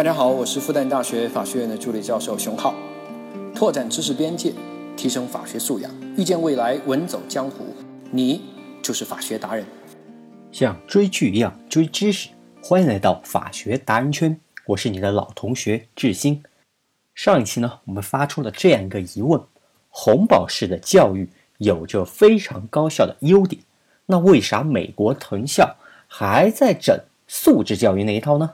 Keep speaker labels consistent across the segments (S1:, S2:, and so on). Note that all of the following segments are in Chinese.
S1: 大家好，我是复旦大学法学院的助理教授熊浩。拓展知识边界，提升法学素养，遇见未来，稳走江湖。你就是法学达人。
S2: 像追剧一样追知识，欢迎来到法学达人圈。我是你的老同学志新。上一期呢，我们发出了这样一个疑问：红宝石的教育有着非常高效的优点，那为啥美国藤校还在整素质教育那一套呢？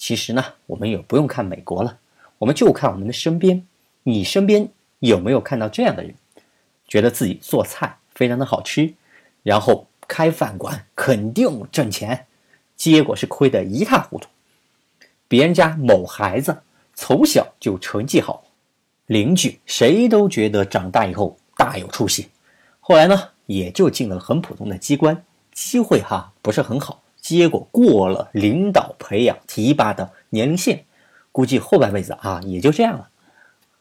S2: 其实呢，我们也不用看美国了，我们就看我们的身边。你身边有没有看到这样的人，觉得自己做菜非常的好吃，然后开饭馆肯定挣钱，结果是亏得一塌糊涂。别人家某孩子从小就成绩好，邻居谁都觉得长大以后大有出息，后来呢也就进了很普通的机关，机会哈不是很好。结果过了领导培养提拔的年龄线，估计后半辈子啊也就这样了。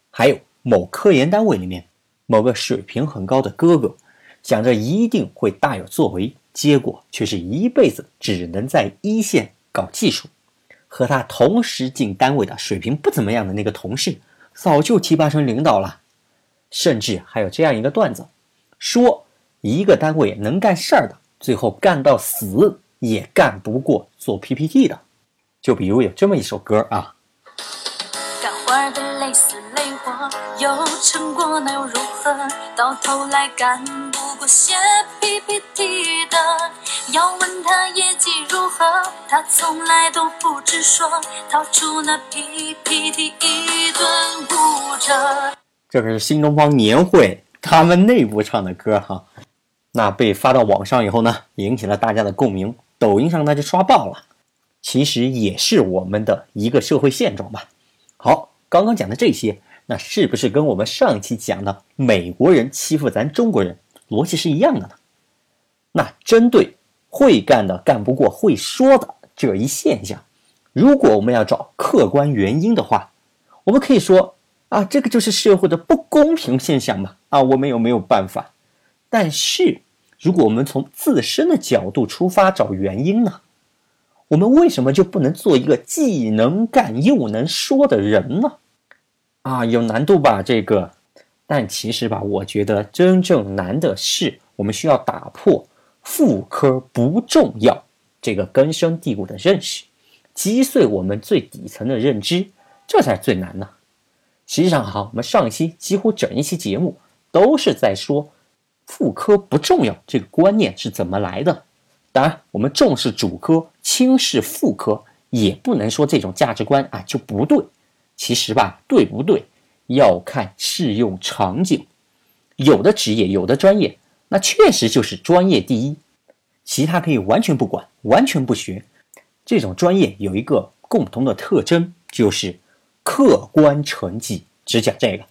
S2: 还有某科研单位里面某个水平很高的哥哥，想着一定会大有作为，结果却是一辈子只能在一线搞技术。和他同时进单位的水平不怎么样的那个同事，早就提拔成领导了。甚至还有这样一个段子，说一个单位能干事儿的，最后干到死。也干不过做 PPT 的，就比如有这么一首歌啊。干活的累死累活，有成果那又如何？到头来干不过写 PPT 的。要问他业绩如何，他从来都不直说，掏出那 PPT 一顿捂着。这可是新东方年会他们内部唱的歌哈，那被发到网上以后呢，引起了大家的共鸣。抖音上那就刷爆了，其实也是我们的一个社会现状吧。好，刚刚讲的这些，那是不是跟我们上一期讲的美国人欺负咱中国人逻辑是一样的呢？那针对会干的干不过会说的这一现象，如果我们要找客观原因的话，我们可以说啊，这个就是社会的不公平现象嘛。啊，我们有没有办法。但是。如果我们从自身的角度出发找原因呢？我们为什么就不能做一个既能干又能说的人呢？啊，有难度吧？这个，但其实吧，我觉得真正难的是，我们需要打破妇科不重要这个根深蒂固的认识，击碎我们最底层的认知，这才是最难的。实际上，哈，我们上一期几乎整一期节目都是在说。妇科不重要，这个观念是怎么来的？当然，我们重视主科，轻视副科，也不能说这种价值观啊就不对。其实吧，对不对，要看适用场景。有的职业，有的专业，那确实就是专业第一，其他可以完全不管，完全不学。这种专业有一个共同的特征，就是客观成绩只讲这个，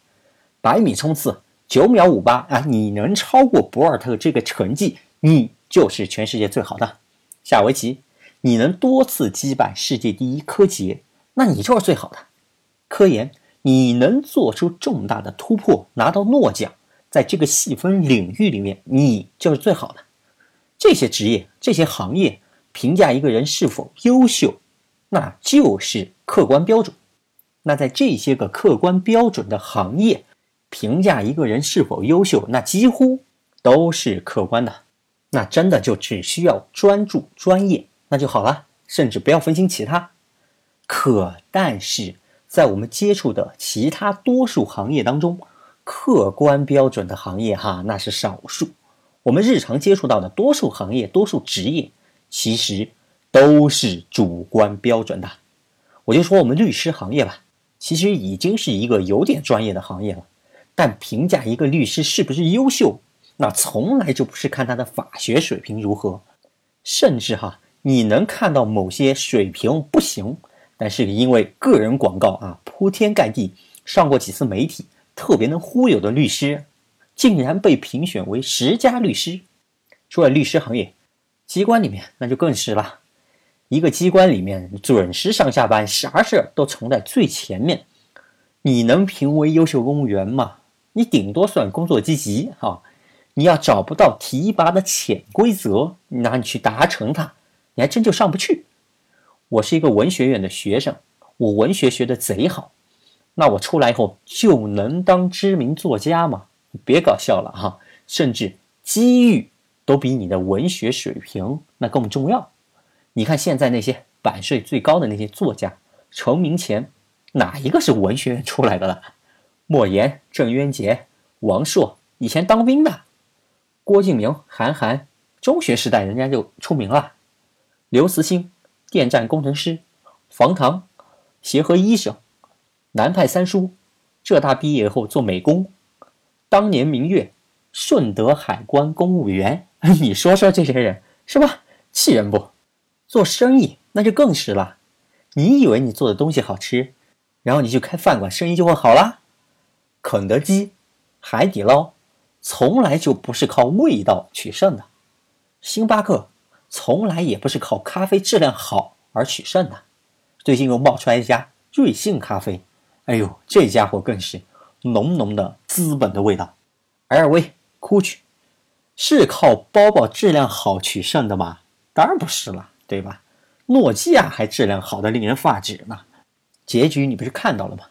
S2: 百米冲刺。九秒五八啊！你能超过博尔特这个成绩，你就是全世界最好的。下围棋，你能多次击败世界第一柯洁，那你就是最好的。科研，你能做出重大的突破，拿到诺奖，在这个细分领域里面，你就是最好的。这些职业、这些行业，评价一个人是否优秀，那就是客观标准。那在这些个客观标准的行业。评价一个人是否优秀，那几乎都是客观的，那真的就只需要专注专业，那就好了，甚至不要分心其他。可但是在我们接触的其他多数行业当中，客观标准的行业哈，那是少数。我们日常接触到的多数行业、多数职业，其实都是主观标准的。我就说我们律师行业吧，其实已经是一个有点专业的行业了。但评价一个律师是不是优秀，那从来就不是看他的法学水平如何，甚至哈，你能看到某些水平不行，但是因为个人广告啊铺天盖地，上过几次媒体，特别能忽悠的律师，竟然被评选为十佳律师。除了律师行业，机关里面那就更是了，一个机关里面准时上下班，啥事儿都冲在最前面，你能评为优秀公务员吗？你顶多算工作积极哈，你要找不到提拔的潜规则，那你去达成它，你还真就上不去。我是一个文学院的学生，我文学学的贼好，那我出来以后就能当知名作家吗？别搞笑了哈！甚至机遇都比你的文学水平那更重要。你看现在那些版税最高的那些作家，成名前哪一个是文学院出来的了？莫言、郑渊洁、王朔以前当兵的，郭敬明、韩寒中学时代人家就出名了，刘慈欣电站工程师，冯唐协和医生，南派三叔浙大毕业后做美工。当年明月，顺德海关公务员，你说说这些人是吧？气人不？做生意那就更是了。你以为你做的东西好吃，然后你去开饭馆，生意就会好啦？肯德基、海底捞，从来就不是靠味道取胜的。星巴克从来也不是靠咖啡质量好而取胜的。最近又冒出来一家瑞幸咖啡，哎呦，这家伙更是。浓浓的资本的味道，LV、GUCCI 是靠包包质量好取胜的吗？当然不是了，对吧？诺基亚还质量好的令人发指呢。结局你不是看到了吗？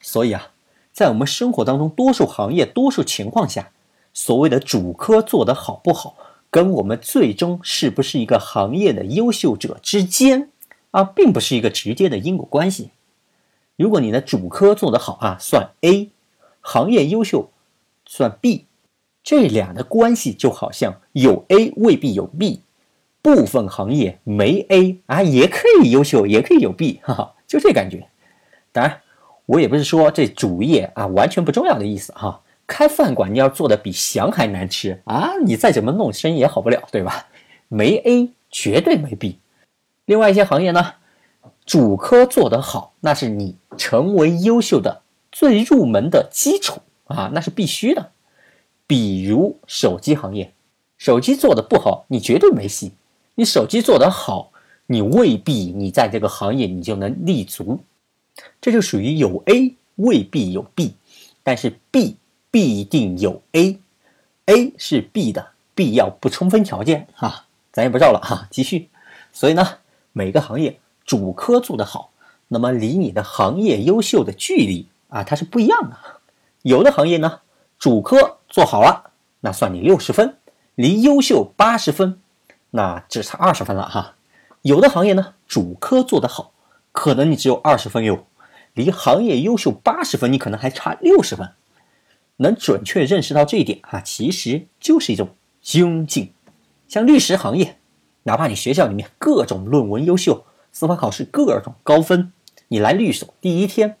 S2: 所以啊，在我们生活当中，多数行业、多数情况下，所谓的主科做得好不好，跟我们最终是不是一个行业的优秀者之间啊，并不是一个直接的因果关系。如果你的主科做得好啊，算 A。行业优秀算 B，这俩的关系就好像有 A 未必有 B，部分行业没 A 啊也可以优秀，也可以有 B，哈哈，就这感觉。当然，我也不是说这主业啊完全不重要的意思哈。开饭馆你要做的比翔还难吃啊，你再怎么弄生意也好不了，对吧？没 A 绝对没 B。另外一些行业呢，主科做得好，那是你成为优秀的。最入门的基础啊，那是必须的。比如手机行业，手机做的不好，你绝对没戏；你手机做得好，你未必你在这个行业你就能立足。这就属于有 A 未必有 B，但是 B 必定有 A。A 是 B 的必要不充分条件啊，咱也不绕了哈，继续。所以呢，每个行业主科做得好，那么离你的行业优秀的距离。啊，它是不一样的。有的行业呢，主科做好了，那算你六十分，离优秀八十分，那只差二十分了哈。有的行业呢，主科做得好，可能你只有二十分哟，离行业优秀八十分，你可能还差六十分。能准确认识到这一点啊，其实就是一种精进。像律师行业，哪怕你学校里面各种论文优秀，司法考试各种高分，你来律所第一天。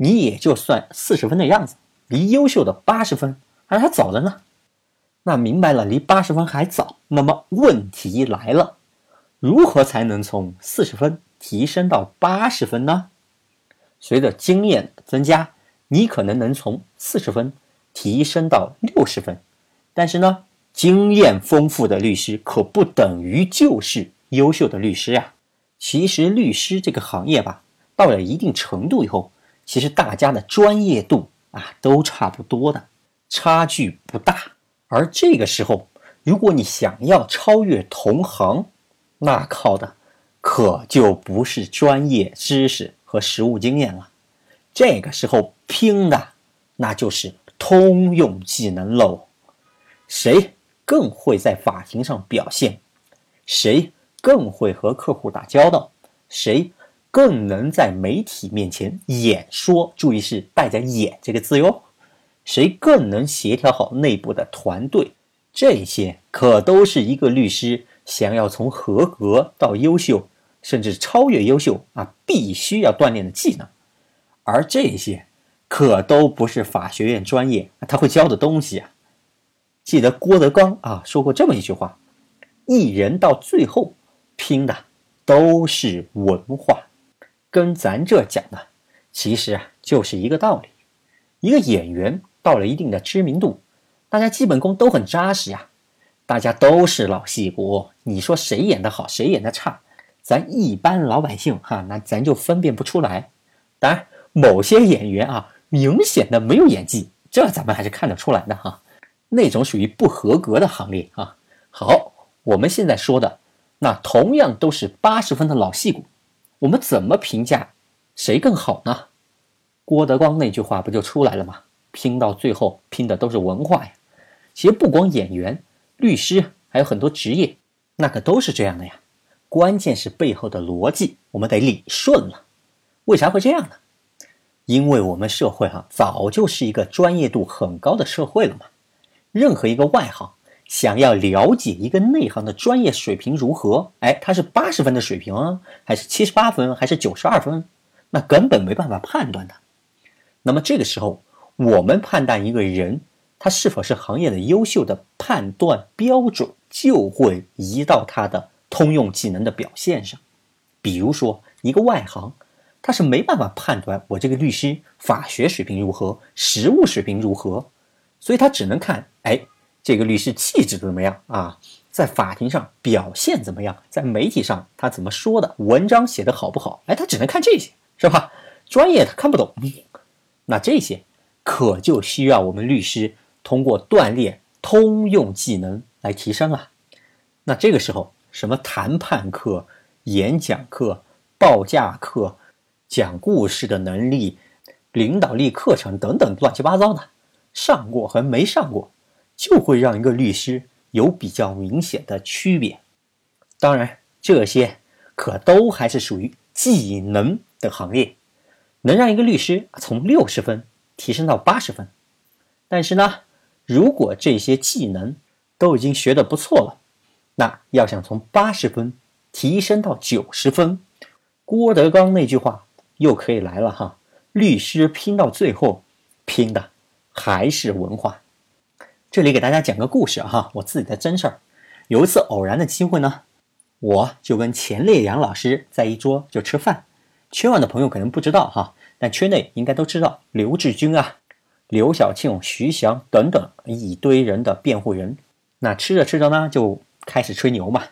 S2: 你也就算四十分的样子，离优秀的八十分还还早着呢。那明白了，离八十分还早。那么问题来了，如何才能从四十分提升到八十分呢？随着经验增加，你可能能从四十分提升到六十分。但是呢，经验丰富的律师可不等于就是优秀的律师呀。其实律师这个行业吧，到了一定程度以后。其实大家的专业度啊都差不多的，差距不大。而这个时候，如果你想要超越同行，那靠的可就不是专业知识和实务经验了。这个时候拼的那就是通用技能喽。谁更会在法庭上表现？谁更会和客户打交道？谁？更能在媒体面前演说，注意是带着“演”这个字哟。谁更能协调好内部的团队？这些可都是一个律师想要从合格到优秀，甚至超越优秀啊，必须要锻炼的技能。而这些可都不是法学院专业他会教的东西啊。记得郭德纲啊说过这么一句话：“艺人到最后拼的都是文化。”跟咱这讲的，其实啊就是一个道理。一个演员到了一定的知名度，大家基本功都很扎实呀，大家都是老戏骨。你说谁演的好，谁演的差，咱一般老百姓哈，那咱就分辨不出来。当然，某些演员啊，明显的没有演技，这咱们还是看得出来的哈。那种属于不合格的行列啊。好，我们现在说的，那同样都是八十分的老戏骨。我们怎么评价谁更好呢？郭德纲那句话不就出来了吗？拼到最后，拼的都是文化呀。其实不光演员、律师，还有很多职业，那可都是这样的呀。关键是背后的逻辑，我们得理顺了。为啥会这样呢？因为我们社会哈早就是一个专业度很高的社会了嘛。任何一个外行想要了解一个内行的专业水平如何，哎，他是八十分的水平啊，还是七十八分，还是九十二分，那根本没办法判断的。那么这个时候，我们判断一个人他是否是行业的优秀的判断标准，就会移到他的通用技能的表现上。比如说，一个外行。他是没办法判断我这个律师法学水平如何，实务水平如何，所以他只能看，哎，这个律师气质怎么样啊？在法庭上表现怎么样？在媒体上他怎么说的？文章写的好不好？哎，他只能看这些，是吧？专业他看不懂，那这些可就需要我们律师通过锻炼通用技能来提升了。那这个时候，什么谈判课、演讲课、报价课？讲故事的能力、领导力课程等等乱七八糟的，上过和没上过，就会让一个律师有比较明显的区别。当然，这些可都还是属于技能的行业，能让一个律师从六十分提升到八十分。但是呢，如果这些技能都已经学得不错了，那要想从八十分提升到九十分，郭德纲那句话。又可以来了哈！律师拼到最后，拼的还是文化。这里给大家讲个故事哈，我自己的真事儿。有一次偶然的机会呢，我就跟钱烈阳老师在一桌就吃饭。圈外的朋友可能不知道哈，但圈内应该都知道刘志军啊、刘晓庆、徐翔等等一堆人的辩护人。那吃着吃着呢，就开始吹牛嘛。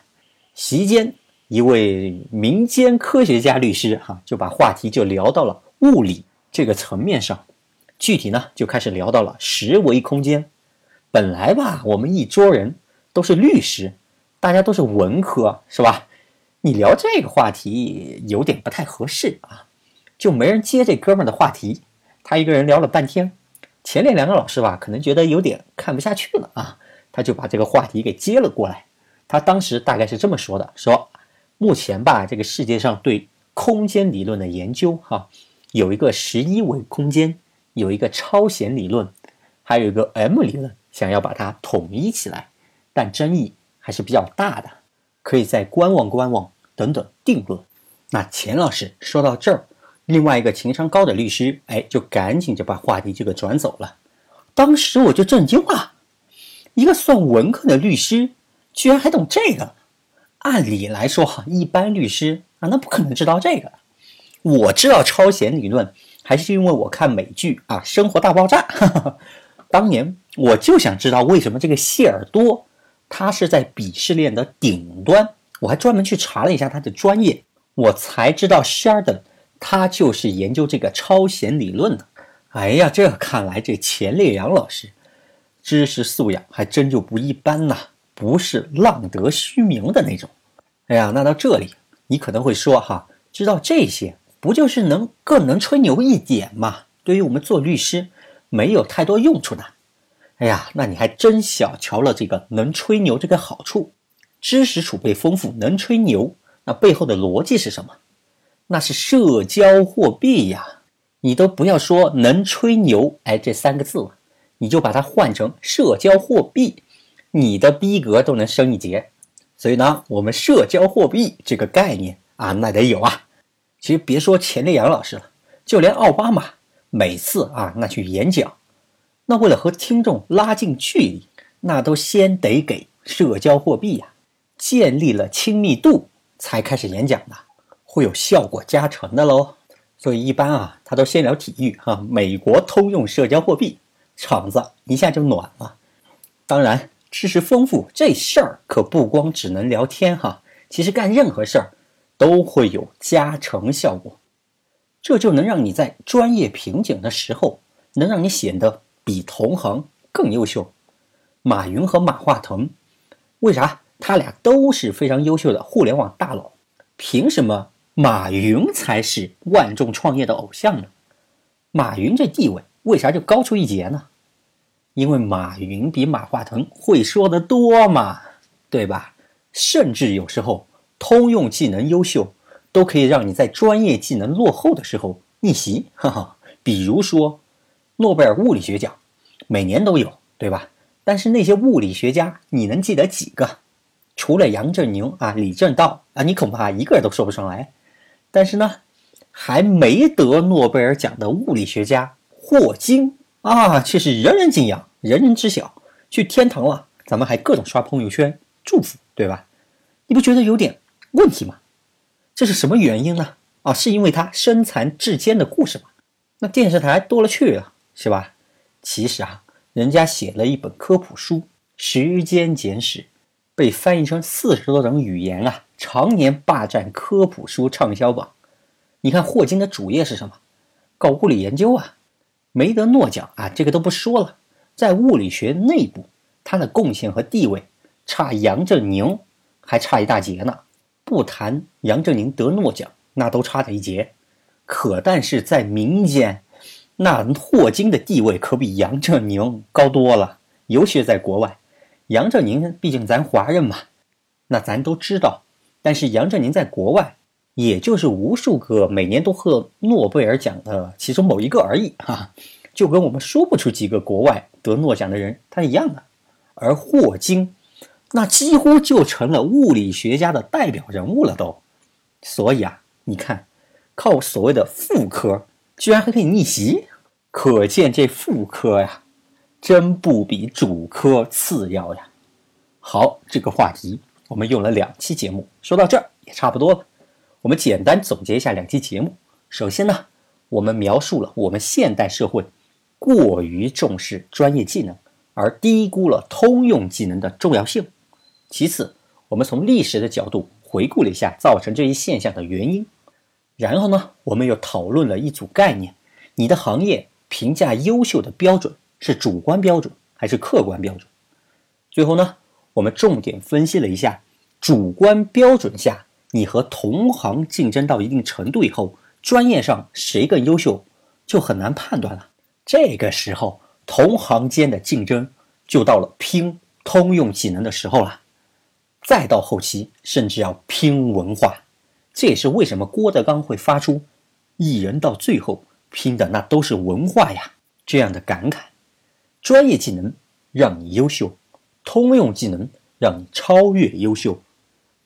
S2: 席间。一位民间科学家律师，哈，就把话题就聊到了物理这个层面上，具体呢就开始聊到了十维空间。本来吧，我们一桌人都是律师，大家都是文科，是吧？你聊这个话题有点不太合适啊，就没人接这哥们儿的话题。他一个人聊了半天，前面两个老师吧，可能觉得有点看不下去了啊，他就把这个话题给接了过来。他当时大概是这么说的：说。目前吧，这个世界上对空间理论的研究，哈，有一个十一维空间，有一个超弦理论，还有一个 M 理论，想要把它统一起来，但争议还是比较大的，可以再观望观望，等等定论。那钱老师说到这儿，另外一个情商高的律师，哎，就赶紧就把话题就给转走了。当时我就震惊了，一个算文科的律师，居然还懂这个。按理来说，哈，一般律师啊，那不可能知道这个。我知道超弦理论，还是因为我看美剧啊，《生活大爆炸》。当年我就想知道为什么这个谢尔多，他是在鄙视链的顶端。我还专门去查了一下他的专业，我才知道 Sheldon 他就是研究这个超弦理论的。哎呀，这看来这钱烈阳老师知识素养还真就不一般呐，不是浪得虚名的那种。哎呀，那到这里，你可能会说哈，知道这些不就是能更能吹牛一点吗？对于我们做律师，没有太多用处的。哎呀，那你还真小瞧了这个能吹牛这个好处。知识储备丰富，能吹牛，那背后的逻辑是什么？那是社交货币呀！你都不要说能吹牛，哎，这三个字了，你就把它换成社交货币，你的逼格都能升一截。所以呢，我们社交货币这个概念啊，那得有啊。其实别说钱烈阳老师了，就连奥巴马每次啊那去演讲，那为了和听众拉近距离，那都先得给社交货币呀，建立了亲密度才开始演讲的，会有效果加成的喽。所以一般啊，他都先聊体育哈，美国通用社交货币，场子一下就暖了。当然。知识丰富这事儿可不光只能聊天哈，其实干任何事儿都会有加成效果，这就能让你在专业瓶颈的时候，能让你显得比同行更优秀。马云和马化腾，为啥他俩都是非常优秀的互联网大佬，凭什么马云才是万众创业的偶像呢。马云这地位为啥就高出一截呢？因为马云比马化腾会说的多嘛，对吧？甚至有时候通用技能优秀，都可以让你在专业技能落后的时候逆袭。哈哈，比如说诺贝尔物理学奖，每年都有，对吧？但是那些物理学家，你能记得几个？除了杨振宁啊、李政道啊，你恐怕一个都说不上来。但是呢，还没得诺贝尔奖的物理学家霍金啊，却是人人敬仰。人人知晓，去天堂了，咱们还各种刷朋友圈祝福，对吧？你不觉得有点问题吗？这是什么原因呢？啊，是因为他身残志坚的故事吗？那电视台多了去了，是吧？其实啊，人家写了一本科普书《时间简史》，被翻译成四十多种语言啊，常年霸占科普书畅销榜。你看霍金的主业是什么？搞物理研究啊，没得诺奖啊，这个都不说了。在物理学内部，他的贡献和地位差杨振宁还差一大截呢。不谈杨振宁得诺奖，那都差着一截。可但是在民间，那霍金的地位可比杨振宁高多了。尤其是在国外，杨振宁毕竟咱华人嘛，那咱都知道。但是杨振宁在国外，也就是无数个每年都获诺贝尔奖的其中某一个而已哈。就跟我们说不出几个国外得诺奖的人他一样的，而霍金，那几乎就成了物理学家的代表人物了都。所以啊，你看，靠所谓的副科，居然还可以逆袭，可见这副科呀，真不比主科次要呀。好，这个话题我们用了两期节目，说到这儿也差不多了。我们简单总结一下两期节目。首先呢，我们描述了我们现代社会。过于重视专业技能，而低估了通用技能的重要性。其次，我们从历史的角度回顾了一下造成这一现象的原因。然后呢，我们又讨论了一组概念：你的行业评价优秀的标准是主观标准还是客观标准？最后呢，我们重点分析了一下主观标准下，你和同行竞争到一定程度以后，专业上谁更优秀，就很难判断了。这个时候，同行间的竞争就到了拼通用技能的时候了，再到后期，甚至要拼文化。这也是为什么郭德纲会发出“艺人到最后拼的那都是文化呀”这样的感慨。专业技能让你优秀，通用技能让你超越优秀，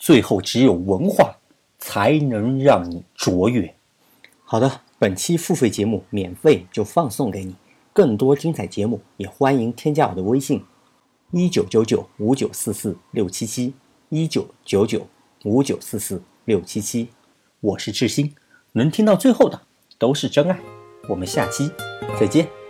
S2: 最后只有文化才能让你卓越。好的。本期付费节目免费就放送给你，更多精彩节目也欢迎添加我的微信：一九九九五九四四六七七一九九九五九四四六七七。我是志新，能听到最后的都是真爱。我们下期再见。